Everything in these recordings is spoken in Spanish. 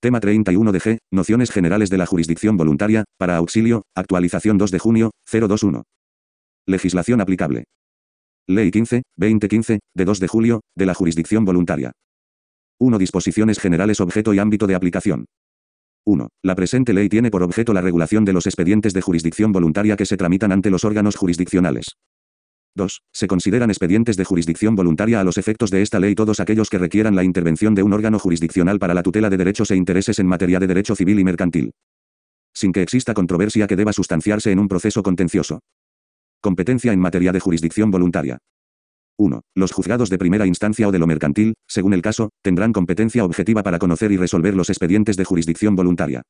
Tema 31 de G. Nociones generales de la jurisdicción voluntaria, para auxilio, actualización 2 de junio, 021. Legislación aplicable. Ley 15, 2015, de 2 de julio, de la jurisdicción voluntaria. 1. Disposiciones generales objeto y ámbito de aplicación. 1. La presente ley tiene por objeto la regulación de los expedientes de jurisdicción voluntaria que se tramitan ante los órganos jurisdiccionales. 2. Se consideran expedientes de jurisdicción voluntaria a los efectos de esta ley todos aquellos que requieran la intervención de un órgano jurisdiccional para la tutela de derechos e intereses en materia de derecho civil y mercantil. Sin que exista controversia que deba sustanciarse en un proceso contencioso. Competencia en materia de jurisdicción voluntaria. 1. Los juzgados de primera instancia o de lo mercantil, según el caso, tendrán competencia objetiva para conocer y resolver los expedientes de jurisdicción voluntaria.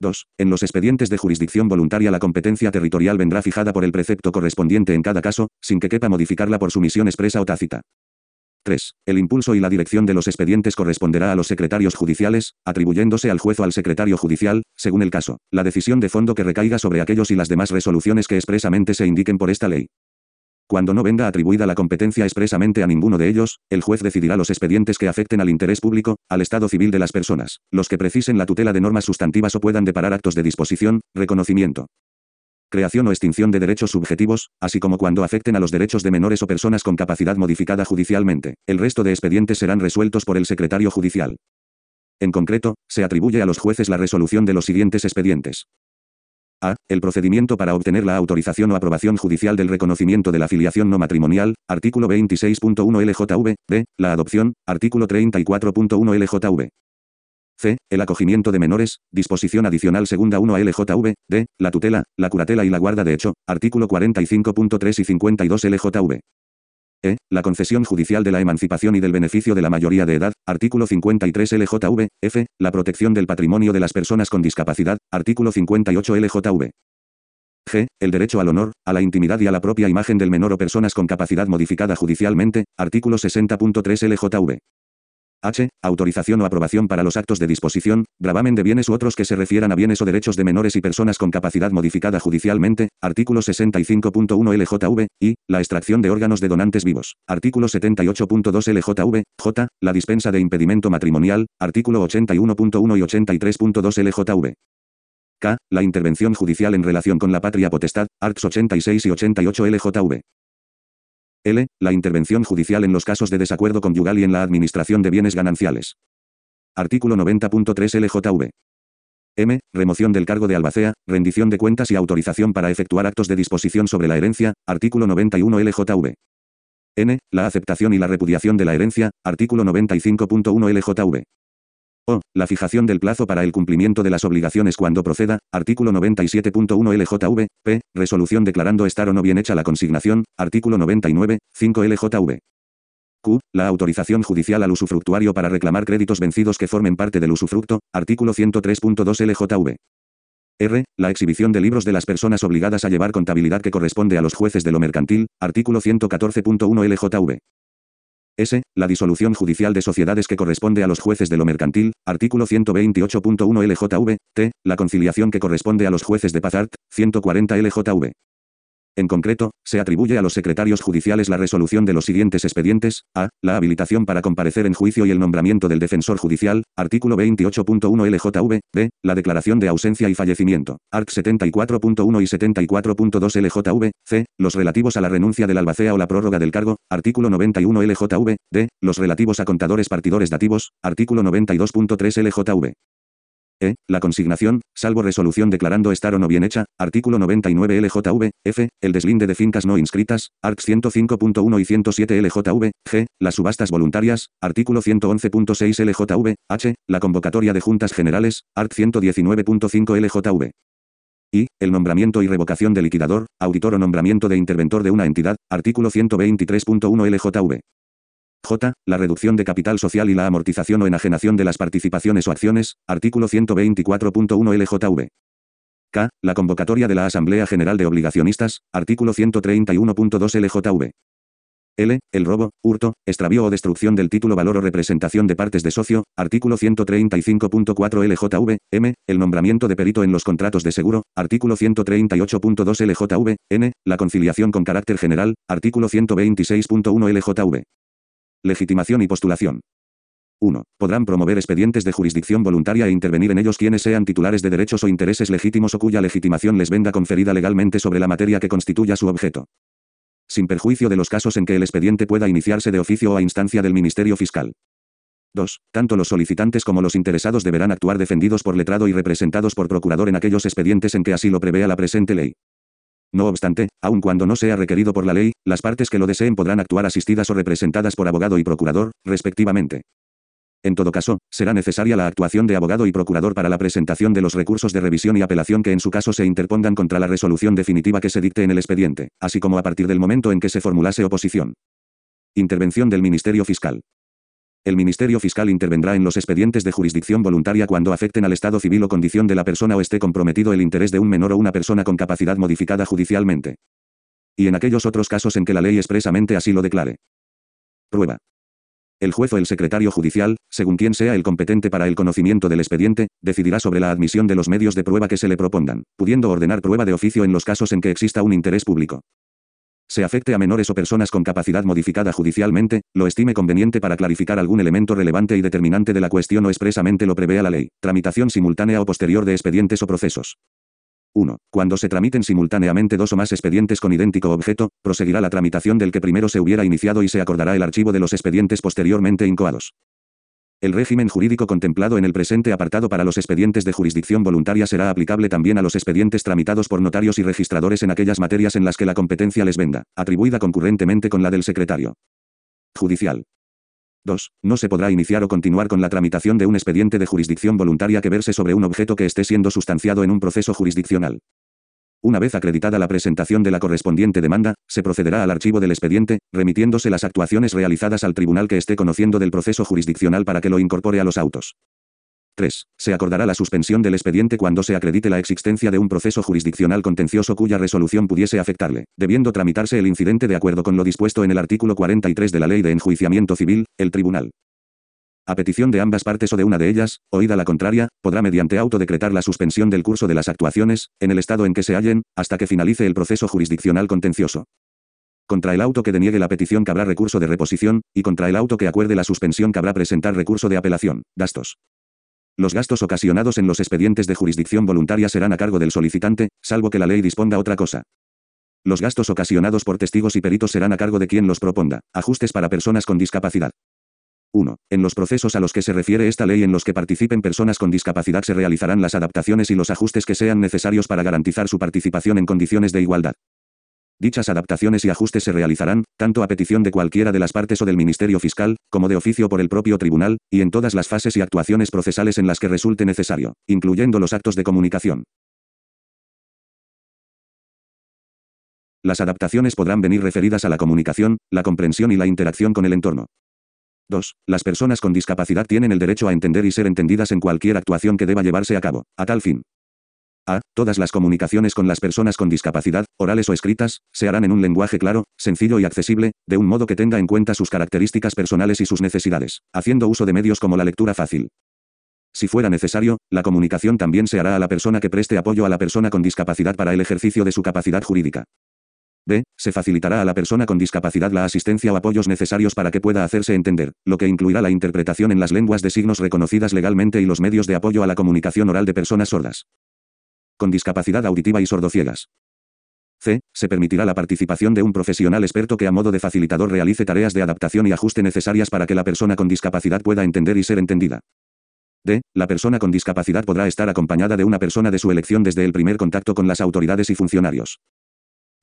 2. En los expedientes de jurisdicción voluntaria la competencia territorial vendrá fijada por el precepto correspondiente en cada caso, sin que quepa modificarla por sumisión expresa o tácita. 3. El impulso y la dirección de los expedientes corresponderá a los secretarios judiciales, atribuyéndose al juez o al secretario judicial, según el caso, la decisión de fondo que recaiga sobre aquellos y las demás resoluciones que expresamente se indiquen por esta ley. Cuando no venga atribuida la competencia expresamente a ninguno de ellos, el juez decidirá los expedientes que afecten al interés público, al estado civil de las personas, los que precisen la tutela de normas sustantivas o puedan deparar actos de disposición, reconocimiento, creación o extinción de derechos subjetivos, así como cuando afecten a los derechos de menores o personas con capacidad modificada judicialmente. El resto de expedientes serán resueltos por el secretario judicial. En concreto, se atribuye a los jueces la resolución de los siguientes expedientes. A. El procedimiento para obtener la autorización o aprobación judicial del reconocimiento de la filiación no matrimonial, artículo 26.1 LJV. B. La adopción, artículo 34.1 LJV. C. El acogimiento de menores, disposición adicional segunda 1 a LJV. D. La tutela, la curatela y la guarda de hecho, artículo 45.3 y 52 LJV. E. La concesión judicial de la emancipación y del beneficio de la mayoría de edad, artículo 53 LJV. F. La protección del patrimonio de las personas con discapacidad, artículo 58 LJV. G. El derecho al honor, a la intimidad y a la propia imagen del menor o personas con capacidad modificada judicialmente, artículo 60.3 LJV. H. Autorización o aprobación para los actos de disposición, gravamen de bienes u otros que se refieran a bienes o derechos de menores y personas con capacidad modificada judicialmente, artículo 65.1 LJV, y, la extracción de órganos de donantes vivos, artículo 78.2 LJV, J. La dispensa de impedimento matrimonial, artículo 81.1 y 83.2 LJV. K. La intervención judicial en relación con la patria potestad, arts 86 y 88 LJV. L. La intervención judicial en los casos de desacuerdo conyugal y en la administración de bienes gananciales. Artículo 90.3 LJV. M. Remoción del cargo de albacea, rendición de cuentas y autorización para efectuar actos de disposición sobre la herencia, artículo 91 LJV. N. La aceptación y la repudiación de la herencia, artículo 95.1 LJV. O. La fijación del plazo para el cumplimiento de las obligaciones cuando proceda, artículo 97.1 LJV, p. Resolución declarando estar o no bien hecha la consignación, artículo 99, 5 LJV. Q. La autorización judicial al usufructuario para reclamar créditos vencidos que formen parte del usufructo, artículo 103.2 LJV. R. La exhibición de libros de las personas obligadas a llevar contabilidad que corresponde a los jueces de lo mercantil, artículo 114.1 LJV. S. La disolución judicial de sociedades que corresponde a los jueces de lo mercantil, artículo 128.1 LJV. T. La conciliación que corresponde a los jueces de paz art, 140 LJV. En concreto, se atribuye a los secretarios judiciales la resolución de los siguientes expedientes, a. La habilitación para comparecer en juicio y el nombramiento del defensor judicial, artículo 28.1 LJV, b. La declaración de ausencia y fallecimiento, art 74.1 y 74.2 LJV, c. Los relativos a la renuncia del albacea o la prórroga del cargo, artículo 91 LJV, d. Los relativos a contadores partidores dativos, artículo 92.3 LJV. E. La consignación, salvo resolución declarando estar o no bien hecha, artículo 99 LJV, F. El deslinde de fincas no inscritas, art 105.1 y 107 LJV, G. Las subastas voluntarias, artículo 111.6 LJV, H. La convocatoria de juntas generales, art 119.5 LJV. I. El nombramiento y revocación de liquidador, auditor o nombramiento de interventor de una entidad, artículo 123.1 LJV. J. La reducción de capital social y la amortización o enajenación de las participaciones o acciones, artículo 124.1 LJV. K. La convocatoria de la Asamblea General de Obligacionistas, artículo 131.2 LJV. L. El robo, hurto, extravío o destrucción del título valor o representación de partes de socio, artículo 135.4 LJV. M. El nombramiento de perito en los contratos de seguro, artículo 138.2 LJV. N. La conciliación con carácter general, artículo 126.1 LJV. Legitimación y postulación. 1. Podrán promover expedientes de jurisdicción voluntaria e intervenir en ellos quienes sean titulares de derechos o intereses legítimos o cuya legitimación les venga conferida legalmente sobre la materia que constituya su objeto. Sin perjuicio de los casos en que el expediente pueda iniciarse de oficio o a instancia del Ministerio Fiscal. 2. Tanto los solicitantes como los interesados deberán actuar defendidos por letrado y representados por procurador en aquellos expedientes en que así lo prevea la presente ley. No obstante, aun cuando no sea requerido por la ley, las partes que lo deseen podrán actuar asistidas o representadas por abogado y procurador, respectivamente. En todo caso, será necesaria la actuación de abogado y procurador para la presentación de los recursos de revisión y apelación que en su caso se interpongan contra la resolución definitiva que se dicte en el expediente, así como a partir del momento en que se formulase oposición. Intervención del Ministerio Fiscal. El Ministerio Fiscal intervendrá en los expedientes de jurisdicción voluntaria cuando afecten al estado civil o condición de la persona o esté comprometido el interés de un menor o una persona con capacidad modificada judicialmente. Y en aquellos otros casos en que la ley expresamente así lo declare. Prueba. El juez o el secretario judicial, según quien sea el competente para el conocimiento del expediente, decidirá sobre la admisión de los medios de prueba que se le propongan, pudiendo ordenar prueba de oficio en los casos en que exista un interés público. Se afecte a menores o personas con capacidad modificada judicialmente, lo estime conveniente para clarificar algún elemento relevante y determinante de la cuestión o expresamente lo prevea la ley. Tramitación simultánea o posterior de expedientes o procesos. 1. Cuando se tramiten simultáneamente dos o más expedientes con idéntico objeto, proseguirá la tramitación del que primero se hubiera iniciado y se acordará el archivo de los expedientes posteriormente incoados. El régimen jurídico contemplado en el presente apartado para los expedientes de jurisdicción voluntaria será aplicable también a los expedientes tramitados por notarios y registradores en aquellas materias en las que la competencia les venda, atribuida concurrentemente con la del secretario judicial. 2. No se podrá iniciar o continuar con la tramitación de un expediente de jurisdicción voluntaria que verse sobre un objeto que esté siendo sustanciado en un proceso jurisdiccional. Una vez acreditada la presentación de la correspondiente demanda, se procederá al archivo del expediente, remitiéndose las actuaciones realizadas al tribunal que esté conociendo del proceso jurisdiccional para que lo incorpore a los autos. 3. Se acordará la suspensión del expediente cuando se acredite la existencia de un proceso jurisdiccional contencioso cuya resolución pudiese afectarle, debiendo tramitarse el incidente de acuerdo con lo dispuesto en el artículo 43 de la Ley de Enjuiciamiento Civil, el tribunal. A petición de ambas partes o de una de ellas, oída la contraria, podrá mediante auto decretar la suspensión del curso de las actuaciones, en el estado en que se hallen, hasta que finalice el proceso jurisdiccional contencioso. Contra el auto que deniegue la petición cabrá recurso de reposición, y contra el auto que acuerde la suspensión cabrá presentar recurso de apelación. Gastos. Los gastos ocasionados en los expedientes de jurisdicción voluntaria serán a cargo del solicitante, salvo que la ley disponga otra cosa. Los gastos ocasionados por testigos y peritos serán a cargo de quien los proponga. Ajustes para personas con discapacidad. 1. En los procesos a los que se refiere esta ley en los que participen personas con discapacidad se realizarán las adaptaciones y los ajustes que sean necesarios para garantizar su participación en condiciones de igualdad. Dichas adaptaciones y ajustes se realizarán, tanto a petición de cualquiera de las partes o del Ministerio Fiscal, como de oficio por el propio tribunal, y en todas las fases y actuaciones procesales en las que resulte necesario, incluyendo los actos de comunicación. Las adaptaciones podrán venir referidas a la comunicación, la comprensión y la interacción con el entorno. 2. Las personas con discapacidad tienen el derecho a entender y ser entendidas en cualquier actuación que deba llevarse a cabo, a tal fin, a. Todas las comunicaciones con las personas con discapacidad, orales o escritas, se harán en un lenguaje claro, sencillo y accesible, de un modo que tenga en cuenta sus características personales y sus necesidades, haciendo uso de medios como la lectura fácil. Si fuera necesario, la comunicación también se hará a la persona que preste apoyo a la persona con discapacidad para el ejercicio de su capacidad jurídica. B. Se facilitará a la persona con discapacidad la asistencia o apoyos necesarios para que pueda hacerse entender, lo que incluirá la interpretación en las lenguas de signos reconocidas legalmente y los medios de apoyo a la comunicación oral de personas sordas con discapacidad auditiva y sordociegas. C. Se permitirá la participación de un profesional experto que a modo de facilitador realice tareas de adaptación y ajuste necesarias para que la persona con discapacidad pueda entender y ser entendida. D. La persona con discapacidad podrá estar acompañada de una persona de su elección desde el primer contacto con las autoridades y funcionarios.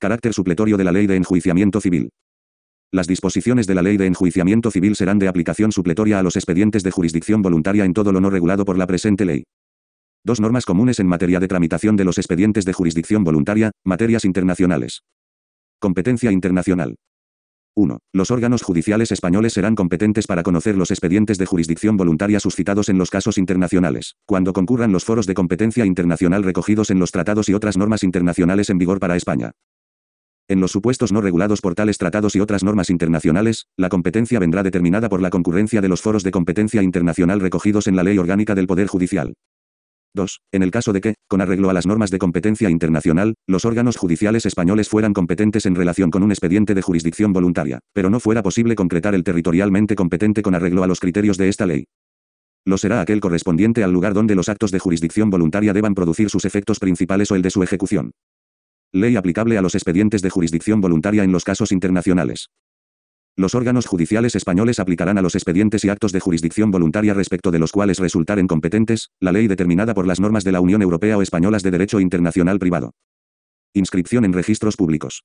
Carácter supletorio de la Ley de Enjuiciamiento Civil. Las disposiciones de la Ley de Enjuiciamiento Civil serán de aplicación supletoria a los expedientes de jurisdicción voluntaria en todo lo no regulado por la presente ley. Dos normas comunes en materia de tramitación de los expedientes de jurisdicción voluntaria, materias internacionales. Competencia internacional. 1. Los órganos judiciales españoles serán competentes para conocer los expedientes de jurisdicción voluntaria suscitados en los casos internacionales, cuando concurran los foros de competencia internacional recogidos en los tratados y otras normas internacionales en vigor para España. En los supuestos no regulados por tales tratados y otras normas internacionales, la competencia vendrá determinada por la concurrencia de los foros de competencia internacional recogidos en la Ley Orgánica del Poder Judicial. 2. En el caso de que, con arreglo a las normas de competencia internacional, los órganos judiciales españoles fueran competentes en relación con un expediente de jurisdicción voluntaria, pero no fuera posible concretar el territorialmente competente con arreglo a los criterios de esta ley. Lo será aquel correspondiente al lugar donde los actos de jurisdicción voluntaria deban producir sus efectos principales o el de su ejecución. Ley aplicable a los expedientes de jurisdicción voluntaria en los casos internacionales. Los órganos judiciales españoles aplicarán a los expedientes y actos de jurisdicción voluntaria respecto de los cuales resultaren competentes, la ley determinada por las normas de la Unión Europea o españolas de derecho internacional privado. Inscripción en registros públicos.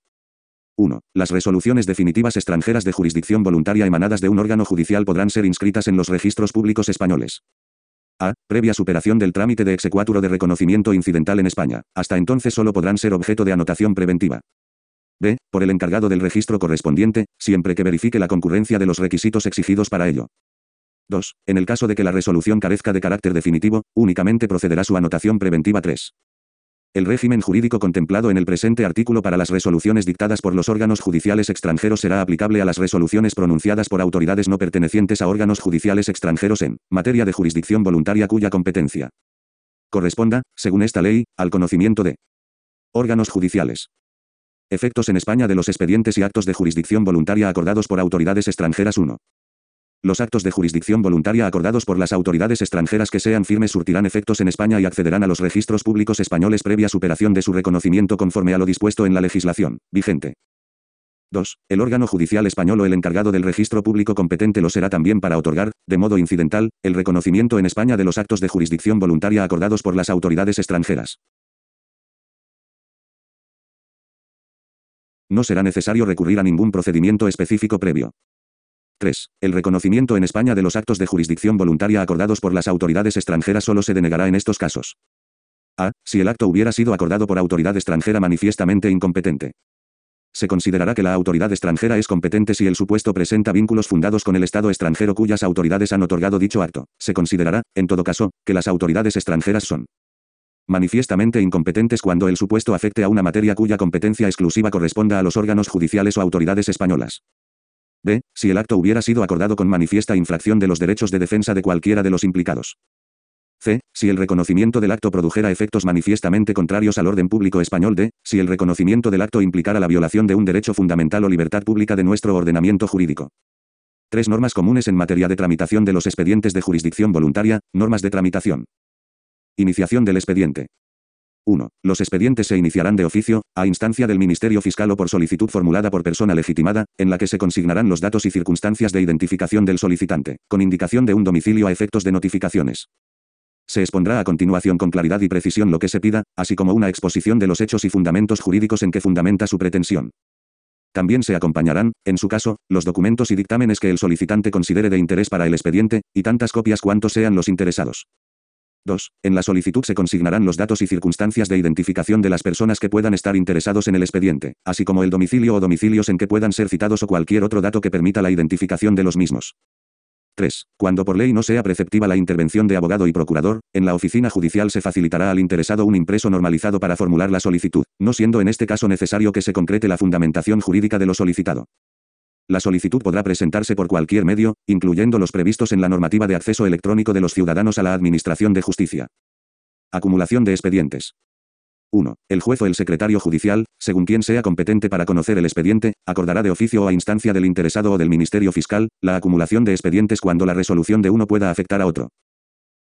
1. Las resoluciones definitivas extranjeras de jurisdicción voluntaria emanadas de un órgano judicial podrán ser inscritas en los registros públicos españoles. A. Previa superación del trámite de exequatur de reconocimiento incidental en España. Hasta entonces solo podrán ser objeto de anotación preventiva. B. Por el encargado del registro correspondiente, siempre que verifique la concurrencia de los requisitos exigidos para ello. 2. En el caso de que la resolución carezca de carácter definitivo, únicamente procederá su anotación preventiva 3. El régimen jurídico contemplado en el presente artículo para las resoluciones dictadas por los órganos judiciales extranjeros será aplicable a las resoluciones pronunciadas por autoridades no pertenecientes a órganos judiciales extranjeros en materia de jurisdicción voluntaria cuya competencia corresponda, según esta ley, al conocimiento de órganos judiciales. Efectos en España de los expedientes y actos de jurisdicción voluntaria acordados por autoridades extranjeras 1. Los actos de jurisdicción voluntaria acordados por las autoridades extranjeras que sean firmes surtirán efectos en España y accederán a los registros públicos españoles previa superación de su reconocimiento conforme a lo dispuesto en la legislación vigente. 2. El órgano judicial español o el encargado del registro público competente lo será también para otorgar, de modo incidental, el reconocimiento en España de los actos de jurisdicción voluntaria acordados por las autoridades extranjeras. No será necesario recurrir a ningún procedimiento específico previo. 3. El reconocimiento en España de los actos de jurisdicción voluntaria acordados por las autoridades extranjeras solo se denegará en estos casos. A. Si el acto hubiera sido acordado por autoridad extranjera manifiestamente incompetente. Se considerará que la autoridad extranjera es competente si el supuesto presenta vínculos fundados con el Estado extranjero cuyas autoridades han otorgado dicho acto. Se considerará, en todo caso, que las autoridades extranjeras son manifiestamente incompetentes cuando el supuesto afecte a una materia cuya competencia exclusiva corresponda a los órganos judiciales o autoridades españolas. B. Si el acto hubiera sido acordado con manifiesta infracción de los derechos de defensa de cualquiera de los implicados. C. Si el reconocimiento del acto produjera efectos manifiestamente contrarios al orden público español. D. Si el reconocimiento del acto implicara la violación de un derecho fundamental o libertad pública de nuestro ordenamiento jurídico. Tres normas comunes en materia de tramitación de los expedientes de jurisdicción voluntaria, normas de tramitación. Iniciación del expediente. 1. Los expedientes se iniciarán de oficio, a instancia del Ministerio Fiscal o por solicitud formulada por persona legitimada, en la que se consignarán los datos y circunstancias de identificación del solicitante, con indicación de un domicilio a efectos de notificaciones. Se expondrá a continuación con claridad y precisión lo que se pida, así como una exposición de los hechos y fundamentos jurídicos en que fundamenta su pretensión. También se acompañarán, en su caso, los documentos y dictámenes que el solicitante considere de interés para el expediente, y tantas copias cuantos sean los interesados. 2. En la solicitud se consignarán los datos y circunstancias de identificación de las personas que puedan estar interesados en el expediente, así como el domicilio o domicilios en que puedan ser citados o cualquier otro dato que permita la identificación de los mismos. 3. Cuando por ley no sea preceptiva la intervención de abogado y procurador, en la oficina judicial se facilitará al interesado un impreso normalizado para formular la solicitud, no siendo en este caso necesario que se concrete la fundamentación jurídica de lo solicitado. La solicitud podrá presentarse por cualquier medio, incluyendo los previstos en la normativa de acceso electrónico de los ciudadanos a la Administración de Justicia. Acumulación de expedientes. 1. El juez o el secretario judicial, según quien sea competente para conocer el expediente, acordará de oficio o a instancia del interesado o del Ministerio Fiscal, la acumulación de expedientes cuando la resolución de uno pueda afectar a otro.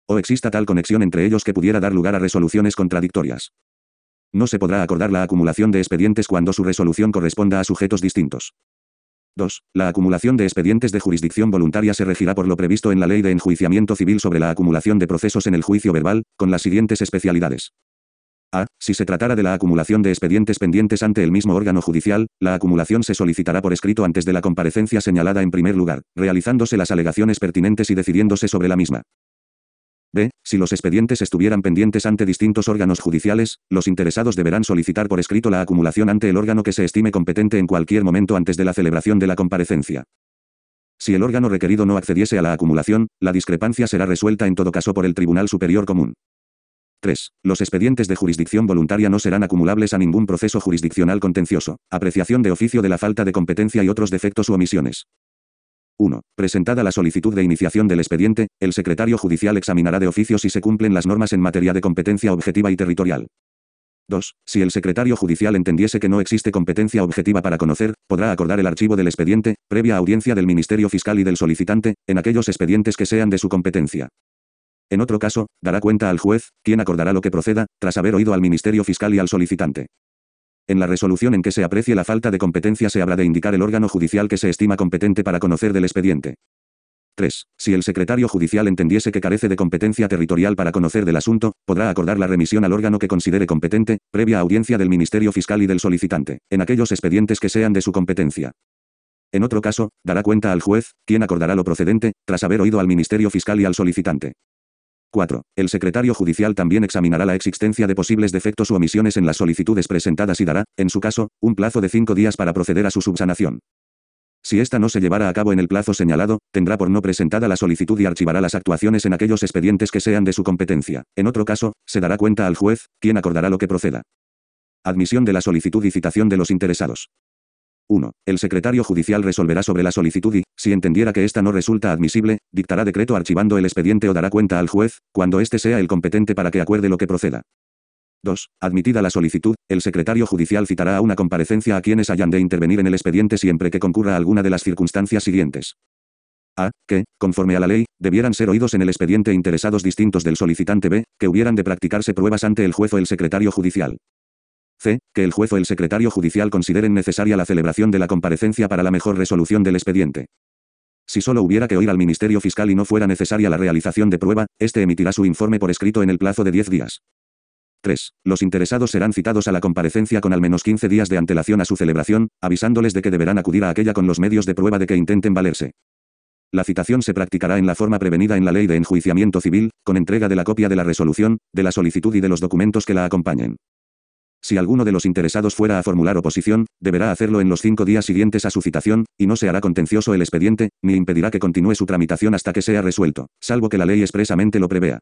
O exista tal conexión entre ellos que pudiera dar lugar a resoluciones contradictorias. No se podrá acordar la acumulación de expedientes cuando su resolución corresponda a sujetos distintos. 2. La acumulación de expedientes de jurisdicción voluntaria se regirá por lo previsto en la Ley de Enjuiciamiento Civil sobre la acumulación de procesos en el juicio verbal, con las siguientes especialidades. A. Si se tratara de la acumulación de expedientes pendientes ante el mismo órgano judicial, la acumulación se solicitará por escrito antes de la comparecencia señalada en primer lugar, realizándose las alegaciones pertinentes y decidiéndose sobre la misma. B. Si los expedientes estuvieran pendientes ante distintos órganos judiciales, los interesados deberán solicitar por escrito la acumulación ante el órgano que se estime competente en cualquier momento antes de la celebración de la comparecencia. Si el órgano requerido no accediese a la acumulación, la discrepancia será resuelta en todo caso por el Tribunal Superior Común. 3. Los expedientes de jurisdicción voluntaria no serán acumulables a ningún proceso jurisdiccional contencioso, apreciación de oficio de la falta de competencia y otros defectos u omisiones. 1. Presentada la solicitud de iniciación del expediente, el secretario judicial examinará de oficio si se cumplen las normas en materia de competencia objetiva y territorial. 2. Si el secretario judicial entendiese que no existe competencia objetiva para conocer, podrá acordar el archivo del expediente, previa audiencia del Ministerio Fiscal y del solicitante, en aquellos expedientes que sean de su competencia. En otro caso, dará cuenta al juez, quien acordará lo que proceda, tras haber oído al Ministerio Fiscal y al solicitante. En la resolución en que se aprecie la falta de competencia se habrá de indicar el órgano judicial que se estima competente para conocer del expediente. 3. Si el secretario judicial entendiese que carece de competencia territorial para conocer del asunto, podrá acordar la remisión al órgano que considere competente, previa audiencia del Ministerio Fiscal y del solicitante, en aquellos expedientes que sean de su competencia. En otro caso, dará cuenta al juez, quien acordará lo procedente, tras haber oído al Ministerio Fiscal y al solicitante. 4. El secretario judicial también examinará la existencia de posibles defectos u omisiones en las solicitudes presentadas y dará, en su caso, un plazo de cinco días para proceder a su subsanación. Si ésta no se llevara a cabo en el plazo señalado, tendrá por no presentada la solicitud y archivará las actuaciones en aquellos expedientes que sean de su competencia. En otro caso, se dará cuenta al juez, quien acordará lo que proceda. Admisión de la solicitud y citación de los interesados. 1. El secretario judicial resolverá sobre la solicitud y, si entendiera que ésta no resulta admisible, dictará decreto archivando el expediente o dará cuenta al juez, cuando éste sea el competente para que acuerde lo que proceda. 2. Admitida la solicitud, el secretario judicial citará a una comparecencia a quienes hayan de intervenir en el expediente siempre que concurra alguna de las circunstancias siguientes. A. Que, conforme a la ley, debieran ser oídos en el expediente interesados distintos del solicitante B, que hubieran de practicarse pruebas ante el juez o el secretario judicial. C. Que el juez o el secretario judicial consideren necesaria la celebración de la comparecencia para la mejor resolución del expediente. Si solo hubiera que oír al Ministerio Fiscal y no fuera necesaria la realización de prueba, éste emitirá su informe por escrito en el plazo de 10 días. 3. Los interesados serán citados a la comparecencia con al menos 15 días de antelación a su celebración, avisándoles de que deberán acudir a aquella con los medios de prueba de que intenten valerse. La citación se practicará en la forma prevenida en la Ley de Enjuiciamiento Civil, con entrega de la copia de la resolución, de la solicitud y de los documentos que la acompañen. Si alguno de los interesados fuera a formular oposición, deberá hacerlo en los cinco días siguientes a su citación, y no se hará contencioso el expediente, ni impedirá que continúe su tramitación hasta que sea resuelto, salvo que la ley expresamente lo prevea.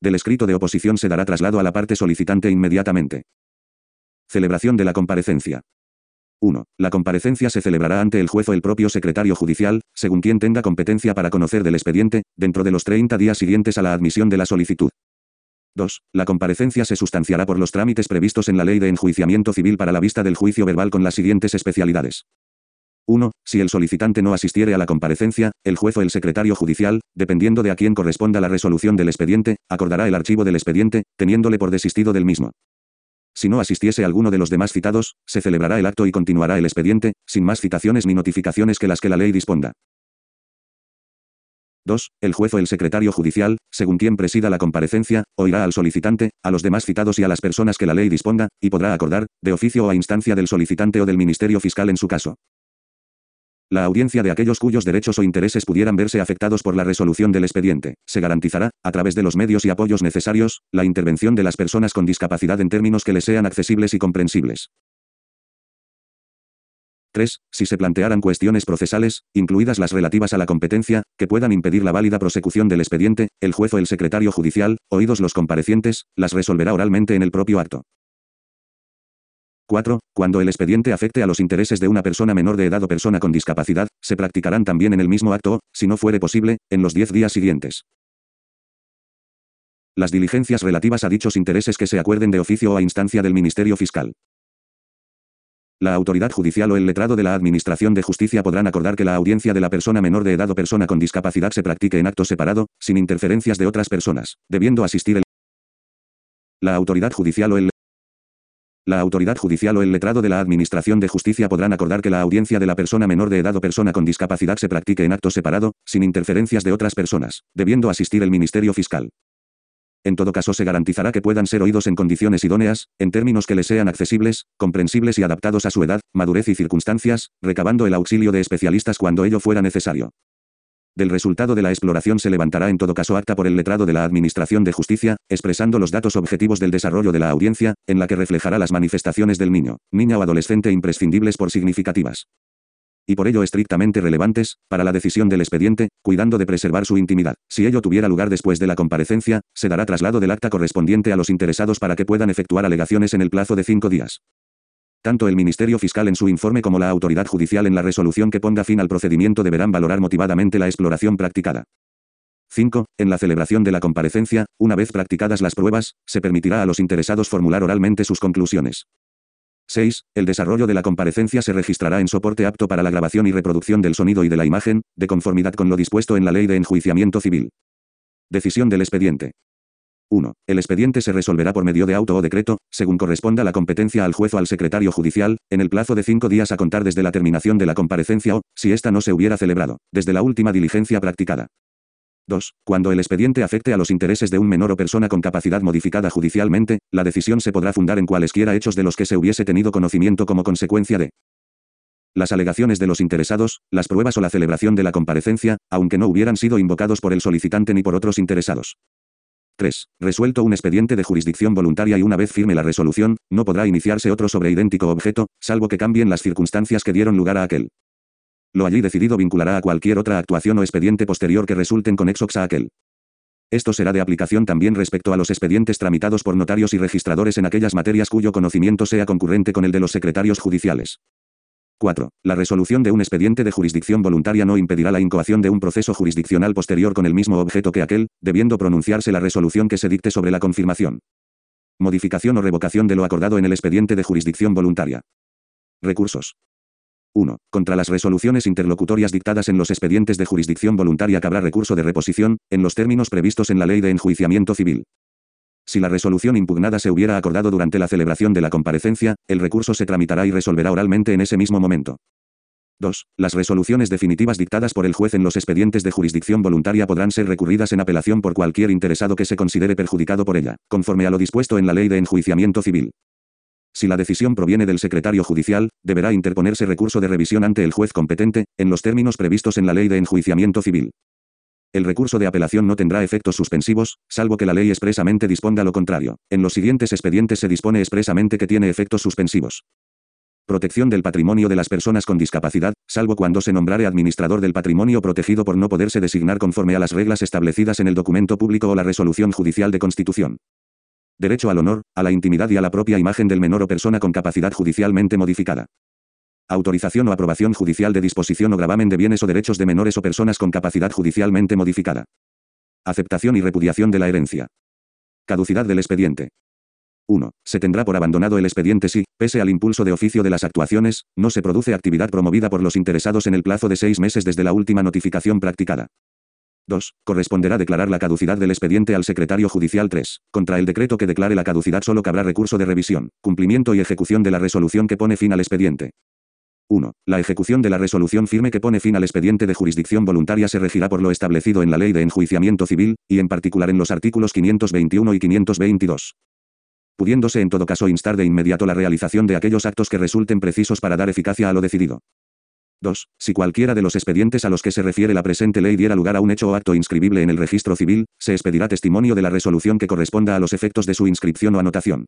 Del escrito de oposición se dará traslado a la parte solicitante inmediatamente. Celebración de la comparecencia. 1. La comparecencia se celebrará ante el juez o el propio secretario judicial, según quien tenga competencia para conocer del expediente, dentro de los 30 días siguientes a la admisión de la solicitud. 2. La comparecencia se sustanciará por los trámites previstos en la Ley de Enjuiciamiento Civil para la vista del juicio verbal con las siguientes especialidades. 1. Si el solicitante no asistiere a la comparecencia, el juez o el secretario judicial, dependiendo de a quién corresponda la resolución del expediente, acordará el archivo del expediente, teniéndole por desistido del mismo. Si no asistiese alguno de los demás citados, se celebrará el acto y continuará el expediente, sin más citaciones ni notificaciones que las que la ley disponga. 2. El juez o el secretario judicial, según quien presida la comparecencia, oirá al solicitante, a los demás citados y a las personas que la ley disponga, y podrá acordar, de oficio o a instancia del solicitante o del Ministerio Fiscal en su caso. La audiencia de aquellos cuyos derechos o intereses pudieran verse afectados por la resolución del expediente, se garantizará, a través de los medios y apoyos necesarios, la intervención de las personas con discapacidad en términos que les sean accesibles y comprensibles. 3. Si se plantearan cuestiones procesales, incluidas las relativas a la competencia, que puedan impedir la válida prosecución del expediente, el juez o el secretario judicial, oídos los comparecientes, las resolverá oralmente en el propio acto. 4. Cuando el expediente afecte a los intereses de una persona menor de edad o persona con discapacidad, se practicarán también en el mismo acto si no fuere posible, en los 10 días siguientes. Las diligencias relativas a dichos intereses que se acuerden de oficio o a instancia del Ministerio Fiscal. La autoridad judicial o el letrado de la Administración de Justicia podrán acordar que la audiencia de la persona menor de edad o persona con discapacidad se practique en acto separado, sin interferencias de otras personas, debiendo asistir el la autoridad judicial o el la autoridad judicial o el letrado de la Administración de Justicia podrán acordar que la audiencia de la persona menor de edad o persona con discapacidad se practique en acto separado, sin interferencias de otras personas, debiendo asistir el Ministerio Fiscal. En todo caso se garantizará que puedan ser oídos en condiciones idóneas, en términos que les sean accesibles, comprensibles y adaptados a su edad, madurez y circunstancias, recabando el auxilio de especialistas cuando ello fuera necesario. Del resultado de la exploración se levantará en todo caso acta por el letrado de la Administración de Justicia, expresando los datos objetivos del desarrollo de la audiencia, en la que reflejará las manifestaciones del niño, niña o adolescente imprescindibles por significativas y por ello estrictamente relevantes, para la decisión del expediente, cuidando de preservar su intimidad. Si ello tuviera lugar después de la comparecencia, se dará traslado del acta correspondiente a los interesados para que puedan efectuar alegaciones en el plazo de cinco días. Tanto el Ministerio Fiscal en su informe como la autoridad judicial en la resolución que ponga fin al procedimiento deberán valorar motivadamente la exploración practicada. 5. En la celebración de la comparecencia, una vez practicadas las pruebas, se permitirá a los interesados formular oralmente sus conclusiones. 6. El desarrollo de la comparecencia se registrará en soporte apto para la grabación y reproducción del sonido y de la imagen, de conformidad con lo dispuesto en la Ley de Enjuiciamiento Civil. Decisión del expediente. 1. El expediente se resolverá por medio de auto o decreto, según corresponda la competencia al juez o al secretario judicial, en el plazo de cinco días a contar desde la terminación de la comparecencia o, si ésta no se hubiera celebrado, desde la última diligencia practicada. 2. Cuando el expediente afecte a los intereses de un menor o persona con capacidad modificada judicialmente, la decisión se podrá fundar en cualesquiera hechos de los que se hubiese tenido conocimiento como consecuencia de las alegaciones de los interesados, las pruebas o la celebración de la comparecencia, aunque no hubieran sido invocados por el solicitante ni por otros interesados. 3. Resuelto un expediente de jurisdicción voluntaria y una vez firme la resolución, no podrá iniciarse otro sobre idéntico objeto, salvo que cambien las circunstancias que dieron lugar a aquel. Lo allí decidido vinculará a cualquier otra actuación o expediente posterior que resulten conexos a aquel. Esto será de aplicación también respecto a los expedientes tramitados por notarios y registradores en aquellas materias cuyo conocimiento sea concurrente con el de los secretarios judiciales. 4. La resolución de un expediente de jurisdicción voluntaria no impedirá la incoación de un proceso jurisdiccional posterior con el mismo objeto que aquel, debiendo pronunciarse la resolución que se dicte sobre la confirmación. Modificación o revocación de lo acordado en el expediente de jurisdicción voluntaria. Recursos. 1. Contra las resoluciones interlocutorias dictadas en los expedientes de jurisdicción voluntaria cabrá recurso de reposición, en los términos previstos en la Ley de Enjuiciamiento Civil. Si la resolución impugnada se hubiera acordado durante la celebración de la comparecencia, el recurso se tramitará y resolverá oralmente en ese mismo momento. 2. Las resoluciones definitivas dictadas por el juez en los expedientes de jurisdicción voluntaria podrán ser recurridas en apelación por cualquier interesado que se considere perjudicado por ella, conforme a lo dispuesto en la Ley de Enjuiciamiento Civil. Si la decisión proviene del secretario judicial, deberá interponerse recurso de revisión ante el juez competente, en los términos previstos en la Ley de Enjuiciamiento Civil. El recurso de apelación no tendrá efectos suspensivos, salvo que la ley expresamente disponga lo contrario. En los siguientes expedientes se dispone expresamente que tiene efectos suspensivos. Protección del patrimonio de las personas con discapacidad, salvo cuando se nombrare administrador del patrimonio protegido por no poderse designar conforme a las reglas establecidas en el documento público o la resolución judicial de constitución derecho al honor, a la intimidad y a la propia imagen del menor o persona con capacidad judicialmente modificada. Autorización o aprobación judicial de disposición o gravamen de bienes o derechos de menores o personas con capacidad judicialmente modificada. Aceptación y repudiación de la herencia. Caducidad del expediente. 1. Se tendrá por abandonado el expediente si, pese al impulso de oficio de las actuaciones, no se produce actividad promovida por los interesados en el plazo de seis meses desde la última notificación practicada. 2. Corresponderá declarar la caducidad del expediente al secretario judicial 3. Contra el decreto que declare la caducidad solo cabrá recurso de revisión, cumplimiento y ejecución de la resolución que pone fin al expediente. 1. La ejecución de la resolución firme que pone fin al expediente de jurisdicción voluntaria se regirá por lo establecido en la Ley de Enjuiciamiento Civil, y en particular en los artículos 521 y 522 pudiéndose en todo caso instar de inmediato la realización de aquellos actos que resulten precisos para dar eficacia a lo decidido. 2. Si cualquiera de los expedientes a los que se refiere la presente ley diera lugar a un hecho o acto inscribible en el registro civil, se expedirá testimonio de la resolución que corresponda a los efectos de su inscripción o anotación.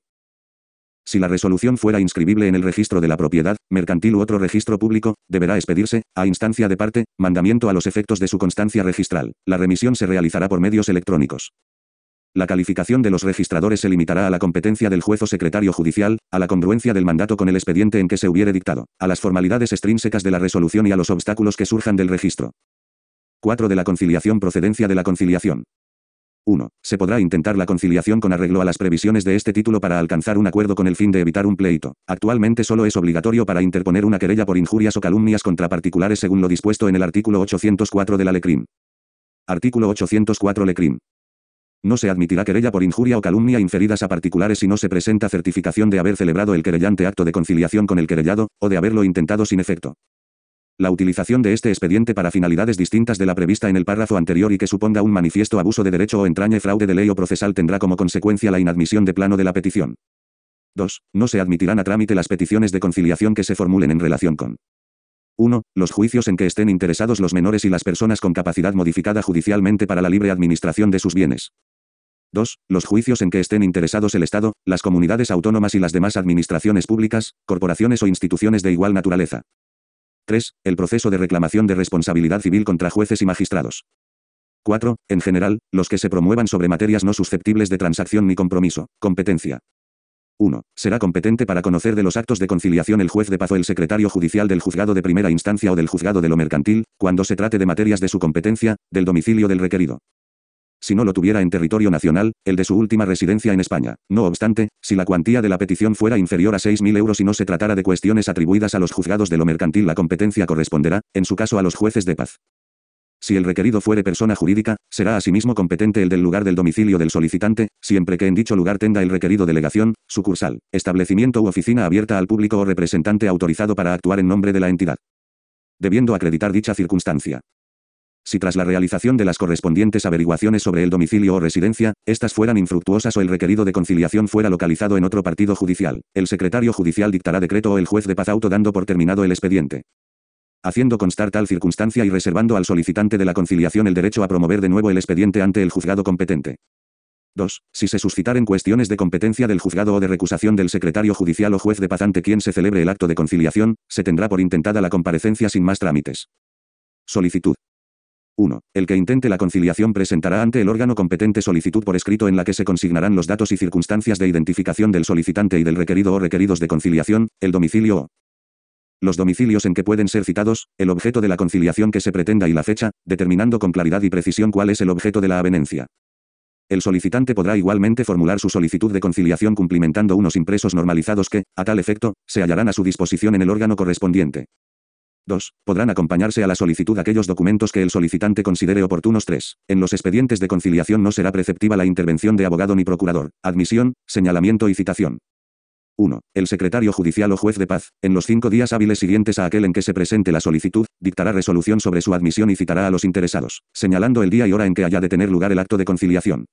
Si la resolución fuera inscribible en el registro de la propiedad, mercantil u otro registro público, deberá expedirse, a instancia de parte, mandamiento a los efectos de su constancia registral. La remisión se realizará por medios electrónicos. La calificación de los registradores se limitará a la competencia del juez o secretario judicial, a la congruencia del mandato con el expediente en que se hubiere dictado, a las formalidades extrínsecas de la resolución y a los obstáculos que surjan del registro. 4. De la conciliación Procedencia de la conciliación. 1. Se podrá intentar la conciliación con arreglo a las previsiones de este título para alcanzar un acuerdo con el fin de evitar un pleito. Actualmente solo es obligatorio para interponer una querella por injurias o calumnias contra particulares según lo dispuesto en el artículo 804 de la LECRIM. Artículo 804 LECRIM. No se admitirá querella por injuria o calumnia inferidas a particulares si no se presenta certificación de haber celebrado el querellante acto de conciliación con el querellado, o de haberlo intentado sin efecto. La utilización de este expediente para finalidades distintas de la prevista en el párrafo anterior y que suponga un manifiesto abuso de derecho o entrañe fraude de ley o procesal tendrá como consecuencia la inadmisión de plano de la petición. 2. No se admitirán a trámite las peticiones de conciliación que se formulen en relación con 1. Los juicios en que estén interesados los menores y las personas con capacidad modificada judicialmente para la libre administración de sus bienes. 2. Los juicios en que estén interesados el Estado, las comunidades autónomas y las demás administraciones públicas, corporaciones o instituciones de igual naturaleza. 3. El proceso de reclamación de responsabilidad civil contra jueces y magistrados. 4. En general, los que se promuevan sobre materias no susceptibles de transacción ni compromiso. Competencia. 1. Será competente para conocer de los actos de conciliación el juez de paz o el secretario judicial del juzgado de primera instancia o del juzgado de lo mercantil, cuando se trate de materias de su competencia, del domicilio del requerido. Si no lo tuviera en territorio nacional, el de su última residencia en España. No obstante, si la cuantía de la petición fuera inferior a 6.000 euros y no se tratara de cuestiones atribuidas a los juzgados de lo mercantil, la competencia corresponderá, en su caso, a los jueces de paz. Si el requerido fuere persona jurídica, será asimismo competente el del lugar del domicilio del solicitante, siempre que en dicho lugar tenga el requerido delegación, sucursal, establecimiento u oficina abierta al público o representante autorizado para actuar en nombre de la entidad. Debiendo acreditar dicha circunstancia. Si tras la realización de las correspondientes averiguaciones sobre el domicilio o residencia, éstas fueran infructuosas o el requerido de conciliación fuera localizado en otro partido judicial, el secretario judicial dictará decreto o el juez de paz auto dando por terminado el expediente haciendo constar tal circunstancia y reservando al solicitante de la conciliación el derecho a promover de nuevo el expediente ante el juzgado competente. 2. Si se suscitaren cuestiones de competencia del juzgado o de recusación del secretario judicial o juez de paz ante quien se celebre el acto de conciliación, se tendrá por intentada la comparecencia sin más trámites. Solicitud. 1. El que intente la conciliación presentará ante el órgano competente solicitud por escrito en la que se consignarán los datos y circunstancias de identificación del solicitante y del requerido o requeridos de conciliación, el domicilio o los domicilios en que pueden ser citados, el objeto de la conciliación que se pretenda y la fecha, determinando con claridad y precisión cuál es el objeto de la avenencia. El solicitante podrá igualmente formular su solicitud de conciliación cumplimentando unos impresos normalizados que, a tal efecto, se hallarán a su disposición en el órgano correspondiente. 2. Podrán acompañarse a la solicitud aquellos documentos que el solicitante considere oportunos. 3. En los expedientes de conciliación no será preceptiva la intervención de abogado ni procurador, admisión, señalamiento y citación. 1. El secretario judicial o juez de paz, en los cinco días hábiles siguientes a aquel en que se presente la solicitud, dictará resolución sobre su admisión y citará a los interesados, señalando el día y hora en que haya de tener lugar el acto de conciliación.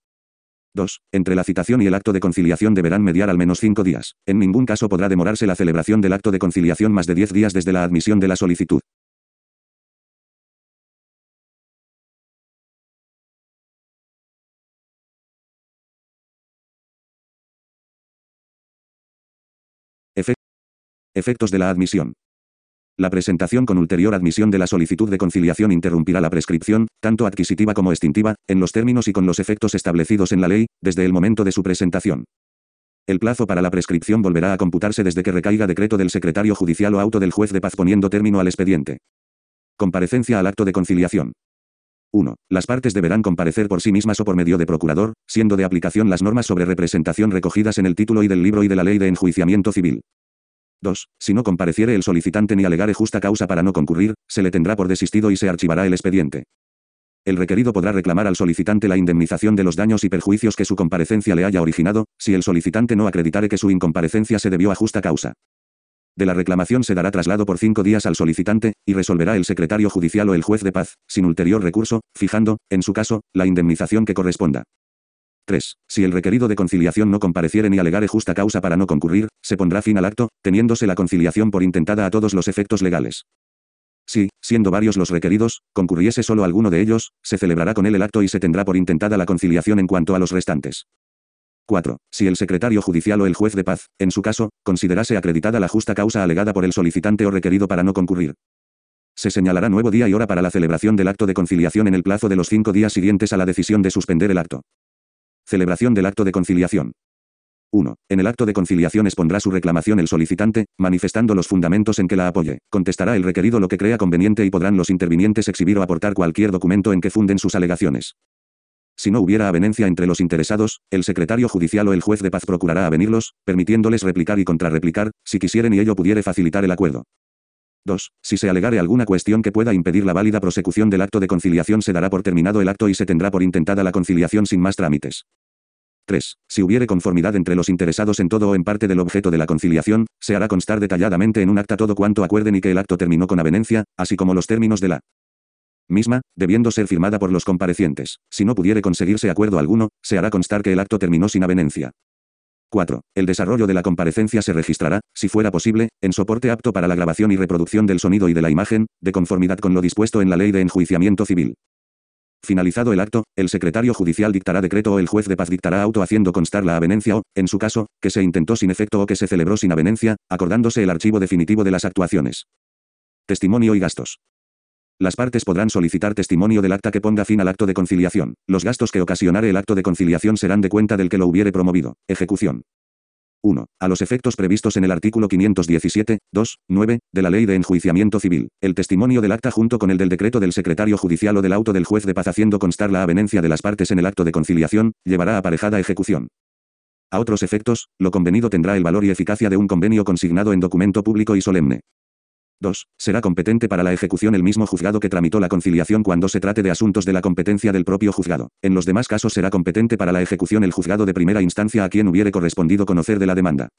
2. Entre la citación y el acto de conciliación deberán mediar al menos cinco días. En ningún caso podrá demorarse la celebración del acto de conciliación más de diez días desde la admisión de la solicitud. Efectos de la admisión. La presentación con ulterior admisión de la solicitud de conciliación interrumpirá la prescripción, tanto adquisitiva como extintiva, en los términos y con los efectos establecidos en la ley, desde el momento de su presentación. El plazo para la prescripción volverá a computarse desde que recaiga decreto del secretario judicial o auto del juez de paz poniendo término al expediente. Comparecencia al acto de conciliación. 1. Las partes deberán comparecer por sí mismas o por medio de procurador, siendo de aplicación las normas sobre representación recogidas en el título y del libro y de la ley de enjuiciamiento civil. 2. Si no compareciere el solicitante ni alegare justa causa para no concurrir, se le tendrá por desistido y se archivará el expediente. El requerido podrá reclamar al solicitante la indemnización de los daños y perjuicios que su comparecencia le haya originado, si el solicitante no acreditare que su incomparecencia se debió a justa causa. De la reclamación se dará traslado por cinco días al solicitante, y resolverá el secretario judicial o el juez de paz, sin ulterior recurso, fijando, en su caso, la indemnización que corresponda. 3. Si el requerido de conciliación no compareciere ni alegare justa causa para no concurrir, se pondrá fin al acto, teniéndose la conciliación por intentada a todos los efectos legales. Si, siendo varios los requeridos, concurriese solo alguno de ellos, se celebrará con él el acto y se tendrá por intentada la conciliación en cuanto a los restantes. 4. Si el secretario judicial o el juez de paz, en su caso, considerase acreditada la justa causa alegada por el solicitante o requerido para no concurrir. Se señalará nuevo día y hora para la celebración del acto de conciliación en el plazo de los cinco días siguientes a la decisión de suspender el acto. Celebración del acto de conciliación. 1. En el acto de conciliación expondrá su reclamación el solicitante, manifestando los fundamentos en que la apoye. Contestará el requerido lo que crea conveniente y podrán los intervinientes exhibir o aportar cualquier documento en que funden sus alegaciones. Si no hubiera avenencia entre los interesados, el secretario judicial o el juez de paz procurará avenirlos, permitiéndoles replicar y contrarreplicar, si quisieren y ello pudiere facilitar el acuerdo. 2. Si se alegare alguna cuestión que pueda impedir la válida prosecución del acto de conciliación se dará por terminado el acto y se tendrá por intentada la conciliación sin más trámites. 3. Si hubiere conformidad entre los interesados en todo o en parte del objeto de la conciliación, se hará constar detalladamente en un acta todo cuanto acuerden y que el acto terminó con avenencia, así como los términos de la misma, debiendo ser firmada por los comparecientes. Si no pudiere conseguirse acuerdo alguno, se hará constar que el acto terminó sin avenencia. 4. El desarrollo de la comparecencia se registrará, si fuera posible, en soporte apto para la grabación y reproducción del sonido y de la imagen, de conformidad con lo dispuesto en la Ley de Enjuiciamiento Civil. Finalizado el acto, el secretario judicial dictará decreto o el juez de paz dictará auto haciendo constar la avenencia o, en su caso, que se intentó sin efecto o que se celebró sin avenencia, acordándose el archivo definitivo de las actuaciones. Testimonio y gastos. Las partes podrán solicitar testimonio del acta que ponga fin al acto de conciliación. Los gastos que ocasionare el acto de conciliación serán de cuenta del que lo hubiere promovido. Ejecución. 1. A los efectos previstos en el artículo 517, 2, 9, de la Ley de Enjuiciamiento Civil, el testimonio del acta junto con el del decreto del secretario judicial o del auto del juez de paz haciendo constar la avenencia de las partes en el acto de conciliación, llevará aparejada ejecución. A otros efectos, lo convenido tendrá el valor y eficacia de un convenio consignado en documento público y solemne. 2. Será competente para la ejecución el mismo juzgado que tramitó la conciliación cuando se trate de asuntos de la competencia del propio juzgado. En los demás casos será competente para la ejecución el juzgado de primera instancia a quien hubiere correspondido conocer de la demanda.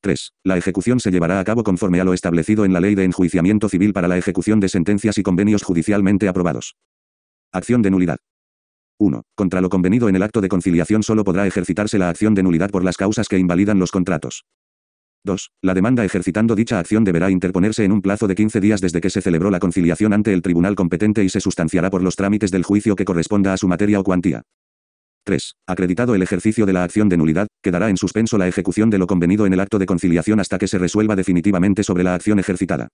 3. La ejecución se llevará a cabo conforme a lo establecido en la Ley de Enjuiciamiento Civil para la ejecución de sentencias y convenios judicialmente aprobados. Acción de nulidad. 1. Contra lo convenido en el acto de conciliación solo podrá ejercitarse la acción de nulidad por las causas que invalidan los contratos. 2. La demanda ejercitando dicha acción deberá interponerse en un plazo de 15 días desde que se celebró la conciliación ante el tribunal competente y se sustanciará por los trámites del juicio que corresponda a su materia o cuantía. 3. Acreditado el ejercicio de la acción de nulidad, quedará en suspenso la ejecución de lo convenido en el acto de conciliación hasta que se resuelva definitivamente sobre la acción ejercitada.